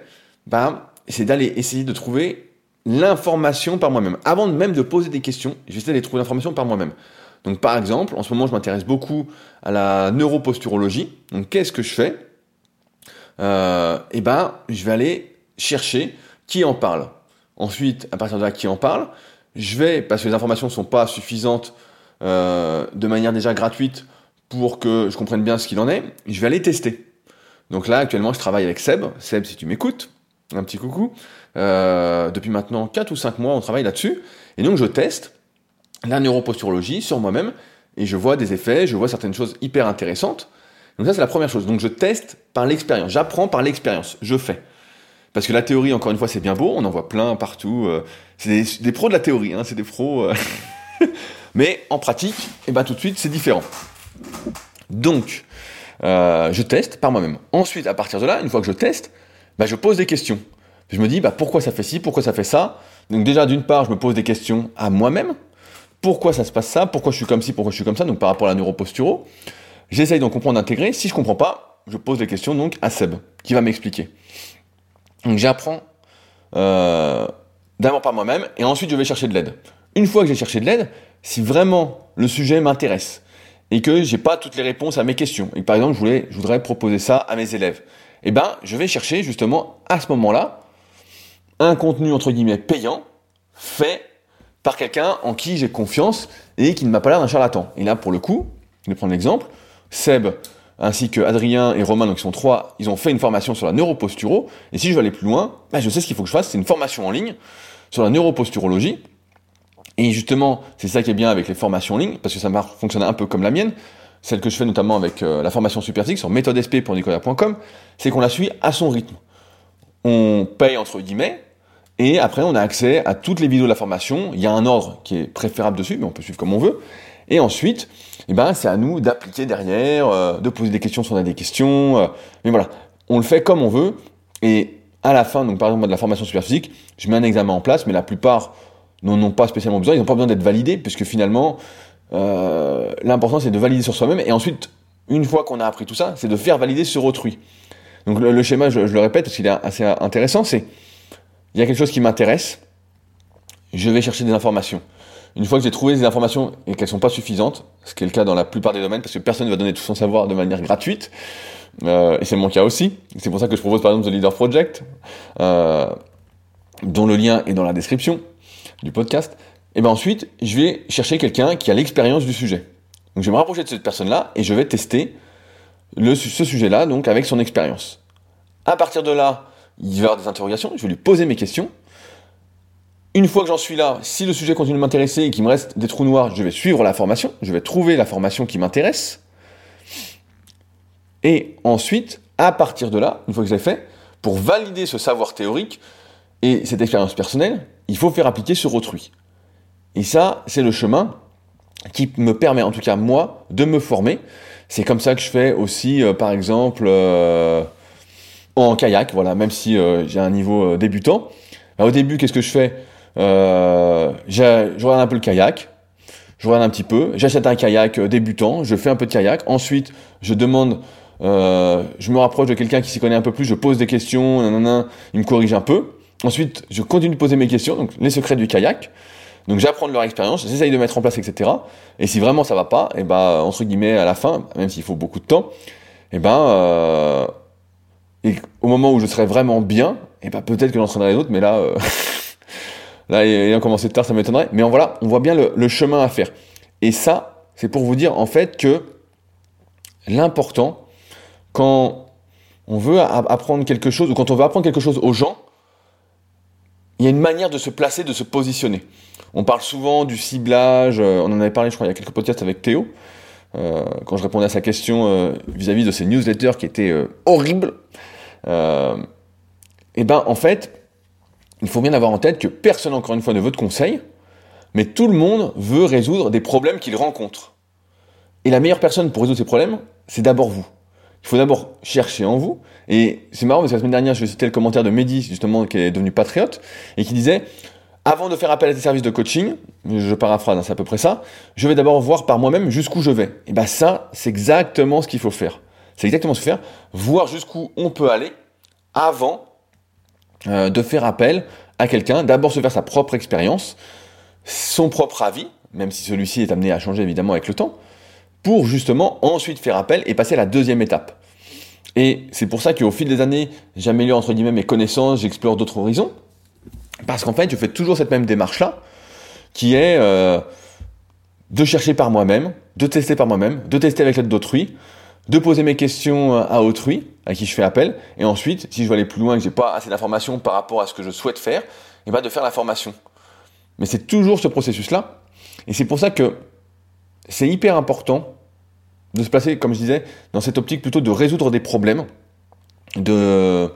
bah, c'est d'aller essayer de trouver l'information par moi-même. Avant même de poser des questions, j'essaie d'aller trouver l'information par moi-même. Donc par exemple, en ce moment, je m'intéresse beaucoup à la neuroposturologie. Donc qu'est-ce que je fais? Euh, Eh ben, je vais aller chercher qui en parle. Ensuite, à partir de là, qui en parle, je vais, parce que les informations ne sont pas suffisantes euh, de manière déjà gratuite pour que je comprenne bien ce qu'il en est, je vais aller tester. Donc là, actuellement, je travaille avec Seb. Seb, si tu m'écoutes, un petit coucou. Euh, depuis maintenant 4 ou 5 mois, on travaille là-dessus. Et donc, je teste la neuroposturologie sur moi-même et je vois des effets, je vois certaines choses hyper intéressantes. Donc ça, c'est la première chose. Donc je teste par l'expérience, j'apprends par l'expérience, je fais. Parce que la théorie, encore une fois, c'est bien beau, on en voit plein partout. Euh, c'est des, pros de la théorie, hein, c'est des pros. Mais en pratique, eh ben, tout de suite, c'est différent. Donc, euh, je teste par moi-même. Ensuite, à partir de là, une fois que je teste, bah, je pose des questions. Je me dis, bah, pourquoi ça fait ci, pourquoi ça fait ça? Donc déjà, d'une part, je me pose des questions à moi-même, pourquoi ça se passe ça, pourquoi je suis comme ci, pourquoi je suis comme ça, donc par rapport à la neuroposturo. J'essaye d'en comprendre, d'intégrer. Si je comprends pas, je pose des questions donc à Seb, qui va m'expliquer. Donc j'apprends euh, d'abord par moi-même, et ensuite je vais chercher de l'aide. Une fois que j'ai cherché de l'aide, si vraiment le sujet m'intéresse, et que j'ai pas toutes les réponses à mes questions, et que par exemple je, voudrais proposer ça à mes élèves, eh ben je vais chercher justement à ce moment-là un contenu entre guillemets payant, fait par quelqu'un en qui j'ai confiance et qui ne m'a pas l'air d'un charlatan. Et là, pour le coup, je vais prendre l'exemple, Seb ainsi que Adrien et Romain, donc ils sont trois, ils ont fait une formation sur la neuroposturo, et si je veux aller plus loin, bah, je sais ce qu'il faut que je fasse, c'est une formation en ligne sur la neuroposturologie, et justement, c'est ça qui est bien avec les formations en ligne, parce que ça va fonctionner un peu comme la mienne, celle que je fais notamment avec euh, la formation Superphysique sur méthodesp.nicolas.com, c'est qu'on la suit à son rythme. On paye entre guillemets, et après on a accès à toutes les vidéos de la formation. Il y a un ordre qui est préférable dessus, mais on peut suivre comme on veut. Et ensuite, eh ben, c'est à nous d'appliquer derrière, euh, de poser des questions si on a des questions. Euh, mais voilà, on le fait comme on veut. Et à la fin, donc par exemple de la formation Superphysique, je mets un examen en place, mais la plupart n'en ont pas spécialement besoin. Ils n'ont pas besoin d'être validés, puisque finalement, euh, l'important c'est de valider sur soi-même et ensuite, une fois qu'on a appris tout ça, c'est de faire valider sur autrui. Donc le, schéma, je, le répète parce qu'il est assez intéressant, c'est il y a quelque chose qui m'intéresse, je vais chercher des informations. Une fois que j'ai trouvé des informations et qu'elles sont pas suffisantes, ce qui est le cas dans la plupart des domaines, parce que personne ne va donner tout son savoir de manière gratuite, euh, et c'est mon cas aussi. C'est pour ça que je propose par exemple The Leader Project, euh, dont le lien est dans la description du podcast et bien ensuite, je vais chercher quelqu'un qui a l'expérience du sujet. Donc je vais me rapprocher de cette personne-là et je vais tester le, ce sujet-là, donc avec son expérience. À partir de là, il va y avoir des interrogations, je vais lui poser mes questions. Une fois que j'en suis là, si le sujet continue de m'intéresser et qu'il me reste des trous noirs, je vais suivre la formation, je vais trouver la formation qui m'intéresse. Et ensuite, à partir de là, une fois que j'ai fait, pour valider ce savoir théorique et cette expérience personnelle, il faut faire appliquer sur autrui. Et ça, c'est le chemin qui me permet, en tout cas moi, de me former. C'est comme ça que je fais aussi, euh, par exemple, euh, en kayak, voilà, même si euh, j'ai un niveau débutant. au début, qu'est-ce que je fais? Je regarde un peu le kayak, je regarde un petit peu, j'achète un kayak débutant, je fais un peu de kayak, ensuite je demande, je me rapproche de quelqu'un qui s'y connaît un peu plus, je pose des questions, il me corrige un peu. Ensuite, je continue de poser mes questions, donc les secrets du kayak. Donc j'apprends de leur expérience, j'essaye de mettre en place, etc. Et si vraiment ça va pas, et eh ben entre guillemets à la fin, même s'il faut beaucoup de temps, et eh ben euh, au moment où je serai vraiment bien, et eh ben peut-être que j'entraînerai d'autres, mais là, euh, là ayant commencé tard, ça m'étonnerait. Mais en voilà, on voit bien le chemin à faire. Et ça, c'est pour vous dire en fait que l'important quand on veut apprendre quelque chose ou quand on veut apprendre quelque chose aux gens, il y a une manière de se placer, de se positionner. On parle souvent du ciblage, euh, on en avait parlé je crois il y a quelques podcasts avec Théo, euh, quand je répondais à sa question euh, vis-à-vis de ces newsletters qui étaient horribles. et ben en fait, il faut bien avoir en tête que personne encore une fois ne veut de conseils, mais tout le monde veut résoudre des problèmes qu'il rencontre. Et la meilleure personne pour résoudre ces problèmes, c'est d'abord vous. Il faut d'abord chercher en vous. Et c'est marrant parce que la semaine dernière, je citais le commentaire de Mehdi, justement, qui est devenu patriote, et qui disait avant de faire appel à tes services de coaching, je paraphrase, hein, c'est à peu près ça, je vais d'abord voir par moi-même jusqu'où je vais. Et bien ça, c'est exactement ce qu'il faut faire. C'est exactement ce qu'il faut faire, voir jusqu'où on peut aller avant euh, de faire appel à quelqu'un, d'abord se faire sa propre expérience, son propre avis, même si celui-ci est amené à changer évidemment avec le temps, pour justement ensuite faire appel et passer à la deuxième étape. Et c'est pour ça qu'au fil des années, j'améliore entre guillemets mes connaissances, j'explore d'autres horizons, parce qu'en fait, je fais toujours cette même démarche-là, qui est euh, de chercher par moi-même, de tester par moi-même, de tester avec l'aide d'autrui, de poser mes questions à autrui, à qui je fais appel, et ensuite, si je veux aller plus loin et que j'ai pas assez d'informations par rapport à ce que je souhaite faire, et ben de faire la formation. Mais c'est toujours ce processus-là, et c'est pour ça que c'est hyper important de se placer, comme je disais, dans cette optique plutôt de résoudre des problèmes, de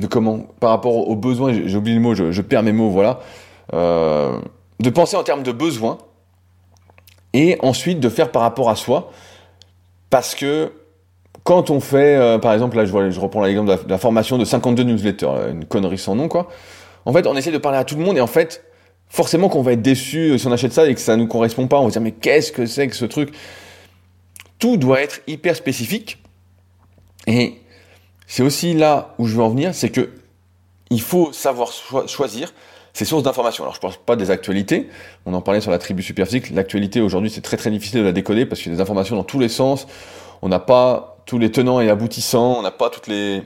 de comment, par rapport aux besoins, j'ai oublié le mot, je, perds mes mots, voilà, euh, de penser en termes de besoins et ensuite de faire par rapport à soi, parce que quand on fait, euh, par exemple, là je, je reprends l'exemple de, la formation de 52 newsletters, une connerie sans nom quoi, en fait on essaie de parler à tout le monde et en fait forcément qu'on va être déçu si on achète ça et que ça nous correspond pas, on va dire mais qu'est-ce que c'est que ce truc? Tout doit être hyper spécifique. Et c'est aussi là où je veux en venir, c'est que il faut savoir choisir ses sources d'information. Alors je ne pas des actualités, on en parlait sur la tribu superphysique, l'actualité aujourd'hui c'est très très difficile de la décoder parce qu'il y a des informations dans tous les sens, on n'a pas tous les tenants et aboutissants, on n'a pas toutes les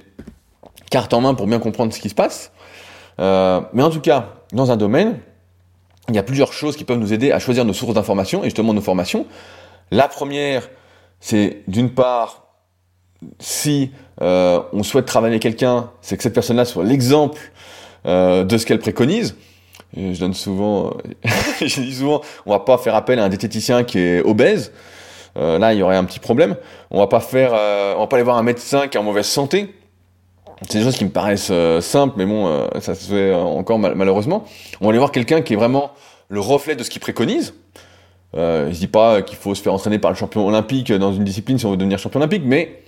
cartes en main pour bien comprendre ce qui se passe. Euh, mais en tout cas, dans un domaine, il y a plusieurs choses qui peuvent nous aider à choisir nos sources d'information et justement nos formations. La première, c'est d'une part, si euh, on souhaite travailler quelqu'un, c'est que cette personne-là soit l'exemple euh, de ce qu'elle préconise. je donne souvent, je dis souvent, on va pas faire appel à un diététicien qui est obèse. Euh, là, il y aurait un petit problème. On va pas faire, on va pas aller voir un médecin qui est en mauvaise santé. C'est des choses qui me paraissent simples, mais bon, ça se fait encore malheureusement. On va aller voir quelqu'un qui est vraiment le reflet de ce qu'il préconise. Euh, je dis pas qu'il faut se faire entraîner par le champion olympique dans une discipline si on veut devenir champion olympique, mais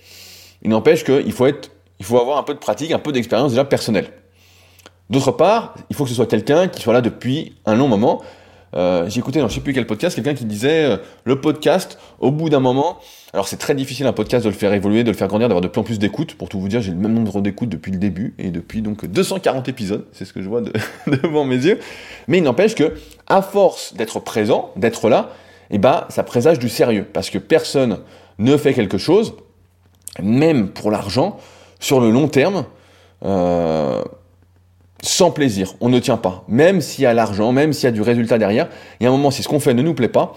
il n'empêche qu'il faut être, il faut avoir un peu de pratique, un peu d'expérience déjà personnelle. D'autre part, il faut que ce soit quelqu'un qui soit là depuis un long moment. Euh, écouté dans je sais plus quel podcast quelqu'un qui disait euh, le podcast au bout d'un moment. Alors c'est très difficile un podcast de le faire évoluer, de le faire grandir, d'avoir de plus en plus d'écoutes. Pour tout vous dire, j'ai le même nombre d'écoutes depuis le début et depuis donc 240 épisodes. C'est ce que je vois devant mes yeux. Mais il n'empêche que à force d'être présent, d'être là, eh ben ça présage du sérieux parce que personne ne fait quelque chose, même pour l'argent, sur le long terme. Euh, sans plaisir, on ne tient pas. Même s'il y a l'argent, même s'il y a du résultat derrière, il y a un moment, si ce qu'on fait ne nous plaît pas,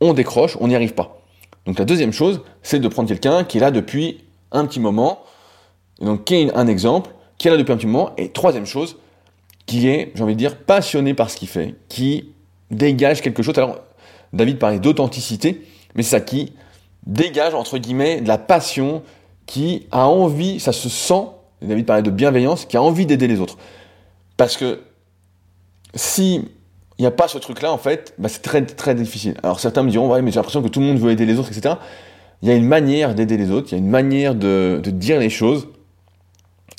on décroche, on n'y arrive pas. Donc la deuxième chose, c'est de prendre quelqu'un qui est là depuis un petit moment, donc qui est un exemple, qui est là depuis un petit moment, et troisième chose, qui est, j'ai envie de dire, passionné par ce qu'il fait, qui dégage quelque chose. Alors, David parlait d'authenticité, mais c'est ça qui dégage, entre guillemets, de la passion, qui a envie, ça se sent, David parlait de bienveillance, qui a envie d'aider les autres. Parce que si il n'y a pas ce truc-là, en fait, bah, c'est très très difficile. Alors certains me diront, ouais, mais j'ai l'impression que tout le monde veut aider les autres, etc. Il y a une manière d'aider les autres, il y a une manière de, dire les choses.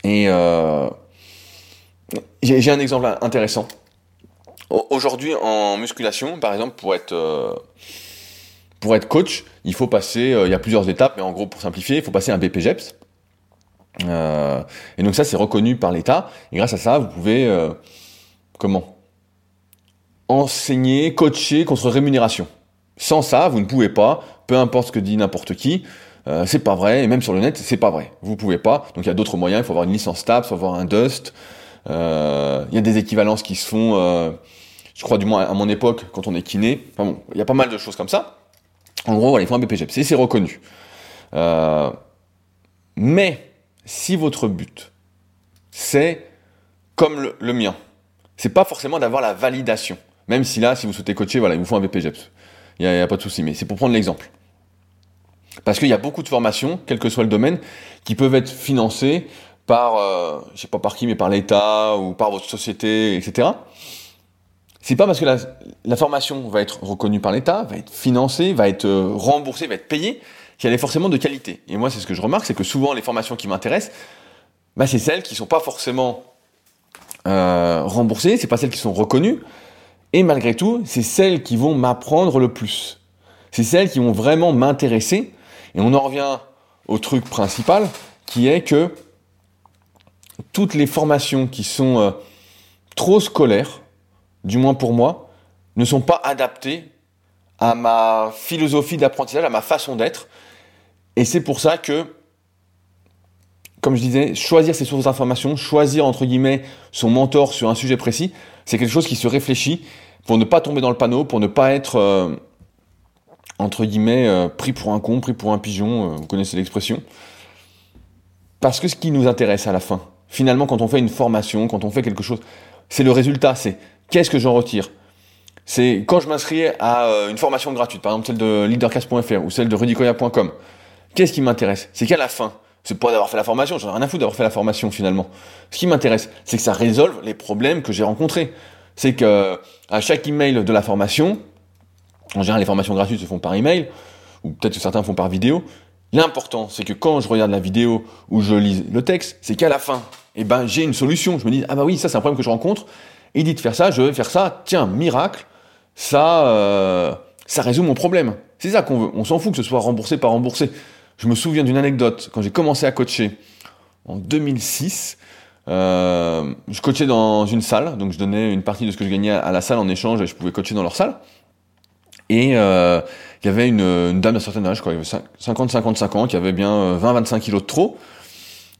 Et euh, j'ai un exemple intéressant. Aujourd'hui, en musculation, par exemple, pour être euh, pour être coach, il faut passer, euh, il y a plusieurs étapes, mais en gros, pour simplifier, il faut passer un BPGEPS. Euh, et donc ça, c'est reconnu par l'État. Et grâce à ça, vous pouvez, euh, comment? Enseigner, coacher contre rémunération. Sans ça, vous ne pouvez pas, peu importe ce que dit n'importe qui, euh, c'est pas vrai, et même sur le net, c'est pas vrai. Vous pouvez pas. Donc il y a d'autres moyens, il faut avoir une licence TAP, il faut avoir un Dust. Euh, il y a des équivalences qui se font, je crois du moins à mon époque, quand on est kiné. Enfin bon, il y a pas mal de choses comme ça. En gros, voilà, il faut un BPGEPS, c'est reconnu. mais si votre but, c'est comme le, mien, c'est pas forcément d'avoir la validation. Même si là, si vous souhaitez coacher, voilà, il vous faut un BPGEPS. Il n'y a, pas de souci, mais c'est pour prendre l'exemple. Parce qu'il y a beaucoup de formations, quel que soit le domaine, qui peuvent être financées par, euh, je sais pas par qui, mais par l'État ou par votre société, etc. C'est pas parce que la, la, formation va être reconnue par l'État, va être financée, va être euh, remboursée, va être payée, qu'elle est forcément de qualité. Et moi, c'est ce que je remarque, c'est que souvent les formations qui m'intéressent, bah, c'est celles qui sont pas forcément euh, remboursées, c'est pas celles qui sont reconnues, et malgré tout, c'est celles qui vont m'apprendre le plus. C'est celles qui vont vraiment m'intéresser. Et on en revient au truc principal, qui est que toutes les formations qui sont euh, trop scolaires, du moins pour moi, ne sont pas adaptées à ma philosophie d'apprentissage, à ma façon d'être. Et c'est pour ça que, comme je disais, choisir ses sources d'information, choisir entre guillemets son mentor sur un sujet précis, c'est quelque chose qui se réfléchit pour ne pas tomber dans le panneau, pour ne pas être euh, entre guillemets euh, pris pour un con, pris pour un pigeon, euh, vous connaissez l'expression. Parce que ce qui nous intéresse à la fin, finalement, quand on fait une formation, quand on fait quelque chose, c'est le résultat, c'est qu'est-ce que j'en retire c'est quand je m'inscris à une formation gratuite, par exemple celle de leadercast.fr ou celle de rudicoya.com. Qu'est-ce qui m'intéresse? C'est qu'à la fin, c'est pas d'avoir fait la formation, j'en ai rien à foutre d'avoir fait la formation finalement. Ce qui m'intéresse, c'est que ça résolve les problèmes que j'ai rencontrés. C'est que à chaque email de la formation, en général les formations gratuites se font par email, ou peut-être que certains font par vidéo. L'important, c'est que quand je regarde la vidéo ou je lis le texte, c'est qu'à la fin, eh ben, j'ai une solution. Je me dis, ah bah oui, ça c'est un problème que je rencontre. Il dit de faire ça, je vais faire ça. Tiens, miracle, ça, euh, ça résout mon problème. C'est ça qu'on veut. On s'en fout que ce soit remboursé par remboursé. Je me souviens d'une anecdote quand j'ai commencé à coacher en 2006. Euh, je coachais dans une salle, donc je donnais une partie de ce que je gagnais à la salle en échange et je pouvais coacher dans leur salle. Et euh, il y avait une, dame d'un certain âge, quoi, 50-55 ans, qui avait bien 20-25 euh, kilos de trop,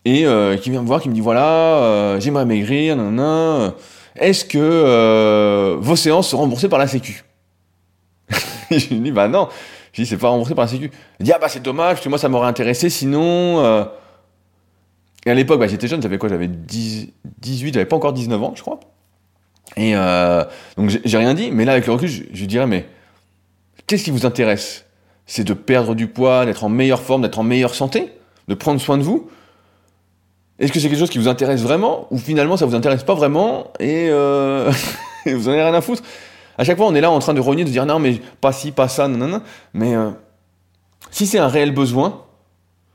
et qui vient me voir, qui me dit voilà, j'aimerais maigrir, nanana. est-ce que vos séances sont remboursées par la Sécu? Je lui dis, bah non. Je dis, c'est pas remboursé par la Sécu. Il dit, ah bah c'est dommage, parce que moi ça m'aurait intéressé, sinon... Euh... Et à l'époque, bah, j'étais jeune, j'avais quoi J'avais 18, j'avais pas encore 19 ans, je crois. Et euh, donc j'ai rien dit, mais là avec le recul, je, dirais, mais qu'est-ce qui vous intéresse? C'est de perdre du poids, d'être en meilleure forme, d'être en meilleure santé, de prendre soin de vous? Est-ce que c'est quelque chose qui vous intéresse vraiment? Ou finalement ça vous intéresse pas vraiment et euh, vous en avez rien à foutre? À chaque fois, on est là en train de rogner, de dire non mais pas ci, pas ça, non, non, non. Mais euh, si c'est un réel besoin,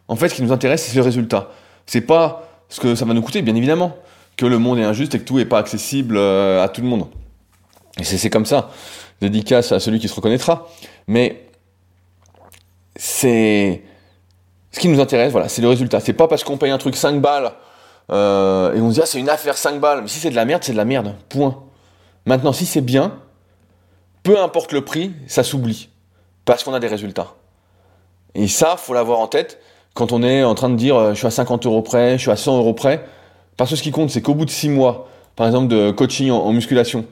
en fait, ce qui nous intéresse, c'est le résultat. C'est pas ce que ça va nous coûter, bien évidemment, que le monde est injuste et que tout est pas accessible euh, à tout le monde. Et c'est comme ça. Dédicace à celui qui se reconnaîtra. Mais c'est ce qui nous intéresse, voilà, c'est le résultat. C'est pas parce qu'on paye un truc 5 balles euh, et on se dit ah c'est une affaire 5 balles. Mais si c'est de la merde, c'est de la merde. Point. Maintenant, si c'est bien, peu importe le prix, ça s'oublie parce qu'on a des résultats. Et ça, faut l'avoir en tête quand on est en train de dire euh, je suis à 50 euros près, je suis à 100 euros près. Parce que ce qui compte, c'est qu'au bout de 6 mois, par exemple de coaching en, musculation,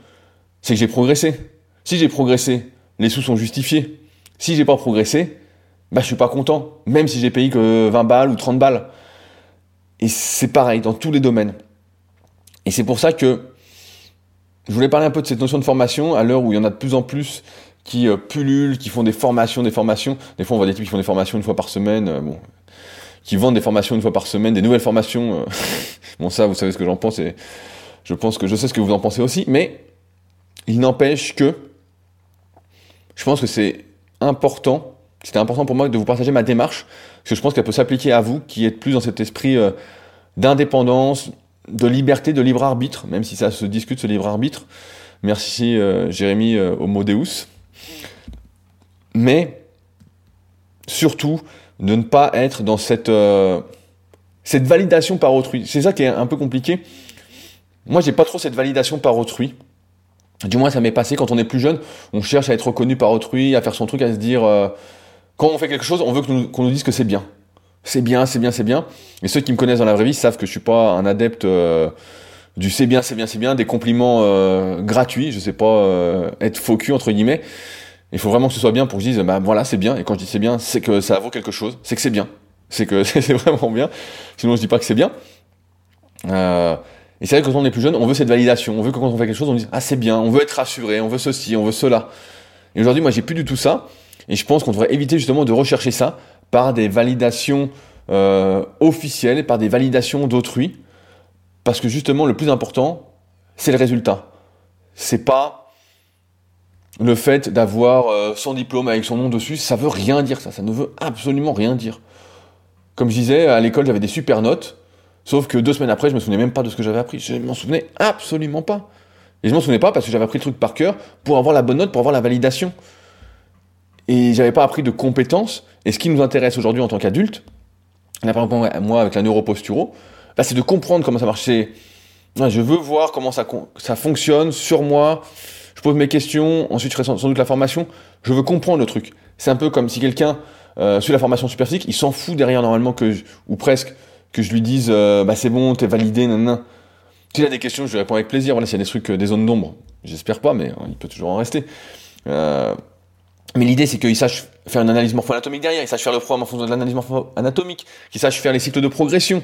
c'est que j'ai progressé. Si j'ai progressé, les sous sont justifiés. Si j'ai pas progressé, bah je suis pas content, même si j'ai payé que 20 balles ou 30 balles. Et c'est pareil dans tous les domaines. Et c'est pour ça que je voulais parler un peu de cette notion de formation à l'heure où il y en a de plus en plus qui euh, pullulent, qui font des formations, des formations. Des fois, on voit des types qui font des formations une fois par semaine. Euh, qui vendent des formations une fois par semaine, des nouvelles formations. Euh, bon, ça, vous savez ce que j'en pense et je pense que je sais ce que vous en pensez aussi, mais il n'empêche que je pense que c'est important, c'était important pour moi de vous partager ma démarche, parce que je pense qu'elle peut s'appliquer à vous qui êtes plus dans cet esprit d'indépendance, de liberté, de libre arbitre, même si ça se discute ce libre arbitre. Merci euh, Jérémy Homo Deus. Mais surtout, de ne pas être dans cette, euh, cette validation par autrui. C'est ça qui est un peu compliqué. Moi, j'ai pas trop cette validation par autrui. Du moins, ça m'est passé quand on est plus jeune. On cherche à être reconnu par autrui, à faire son truc, à se dire euh, quand on fait quelque chose, on veut qu'on nous, dise que c'est bien. C'est bien, c'est bien, c'est bien. Et ceux qui me connaissent dans la vraie vie savent que je suis pas un adepte euh, du c'est bien, c'est bien, c'est bien, des compliments gratuits. Je sais pas être faux cul entre guillemets. Il faut vraiment que ce soit bien pour que je dise, bah voilà, c'est bien. Et quand je dis c'est bien, c'est que ça vaut quelque chose, c'est que c'est bien. C'est que c'est vraiment bien. Sinon, je dis pas que c'est bien. Euh, et c'est vrai que quand on est plus jeune, on veut cette validation. On veut que quand on fait quelque chose, on dise, ah, c'est bien, on veut être rassuré, on veut ceci, on veut cela. Et aujourd'hui, moi, j'ai plus du tout ça. Et je pense qu'on devrait éviter justement de rechercher ça par des validations euh, officielles, par des validations d'autrui. Parce que justement, le plus important, c'est le résultat. C'est pas le fait d'avoir euh, son diplôme avec son nom dessus, ça veut rien dire, ça. Ça ne veut absolument rien dire. Comme je disais, à l'école, j'avais des super notes, sauf que deux semaines après, je me souvenais même pas de ce que j'avais appris. Je m'en souvenais absolument pas. Et je m'en souvenais pas parce que j'avais appris le truc par cœur pour avoir la bonne note, pour avoir la validation. Et j'avais pas appris de compétences. Et ce qui nous intéresse aujourd'hui en tant qu'adulte, par exemple, moi, avec la neuroposturo, bah, c'est de comprendre comment ça marche. Je veux voir comment ça, ça fonctionne sur moi, je pose mes questions, ensuite je ferai sans, doute la formation, je veux comprendre le truc. C'est un peu comme si quelqu'un euh, suit la formation super il s'en fout derrière normalement que, ou presque, que je lui dise euh, bah c'est bon, t'es validé, nan S'il a des questions, je lui réponds avec plaisir. Voilà, s'il y a des trucs, euh, des zones d'ombre, j'espère pas, mais il peut toujours en rester. Euh, mais l'idée, c'est qu'il sache faire une analyse morpho-anatomique derrière, il sache faire le programme en fonction de l'analyse morpho-anatomique, qu'il sache faire les cycles de progression,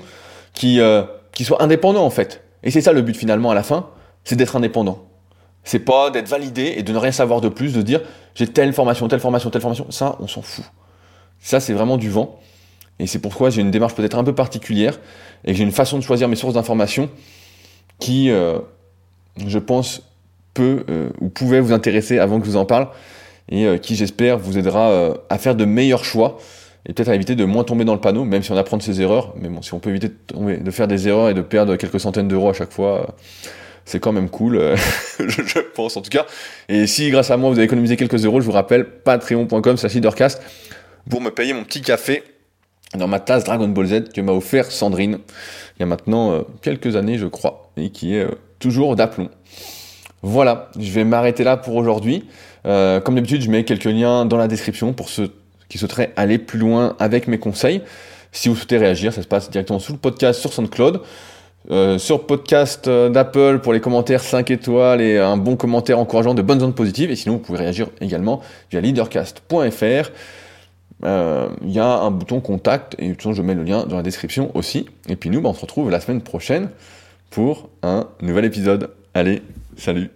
qu'il euh, soit indépendant en fait. Et c'est ça le but finalement à la fin, c'est d'être indépendant. C'est pas d'être validé et de ne rien savoir de plus, de dire j'ai telle formation, telle formation, telle formation. Ça, on s'en fout. Ça, c'est vraiment du vent. Et c'est pourquoi j'ai une démarche peut-être un peu particulière et j'ai une façon de choisir mes sources d'information qui, euh, je pense, peut euh, ou pouvait vous intéresser avant que je vous en parle et euh, qui, j'espère, vous aidera à faire de meilleurs choix et peut-être à éviter de moins tomber dans le panneau, même si on apprend de ses erreurs. Mais bon, si on peut éviter de, faire des erreurs et de perdre quelques centaines d'euros à chaque fois c'est quand même cool, euh, je, pense en tout cas. Et si grâce à moi vous avez économisé quelques euros, je vous rappelle patreon.com slash leadercast pour me payer mon petit café dans ma tasse Dragon Ball Z que m'a offert Sandrine il y a maintenant euh, quelques années je crois et qui est euh, toujours d'aplomb. Voilà, je vais m'arrêter là pour aujourd'hui. Comme d'habitude, je mets quelques liens dans la description pour ceux qui souhaiteraient aller plus loin avec mes conseils. Si vous souhaitez réagir, ça se passe directement sous le podcast sur SoundCloud. Euh, sur podcast euh, d'Apple pour les commentaires 5 étoiles et un bon commentaire encourageant de bonnes ondes positives. Et sinon, vous pouvez réagir également via leadercast.fr. Euh, il y a un bouton contact et de toute façon, je mets le lien dans la description aussi. Et puis nous, bah, on se retrouve la semaine prochaine pour un nouvel épisode. Allez, salut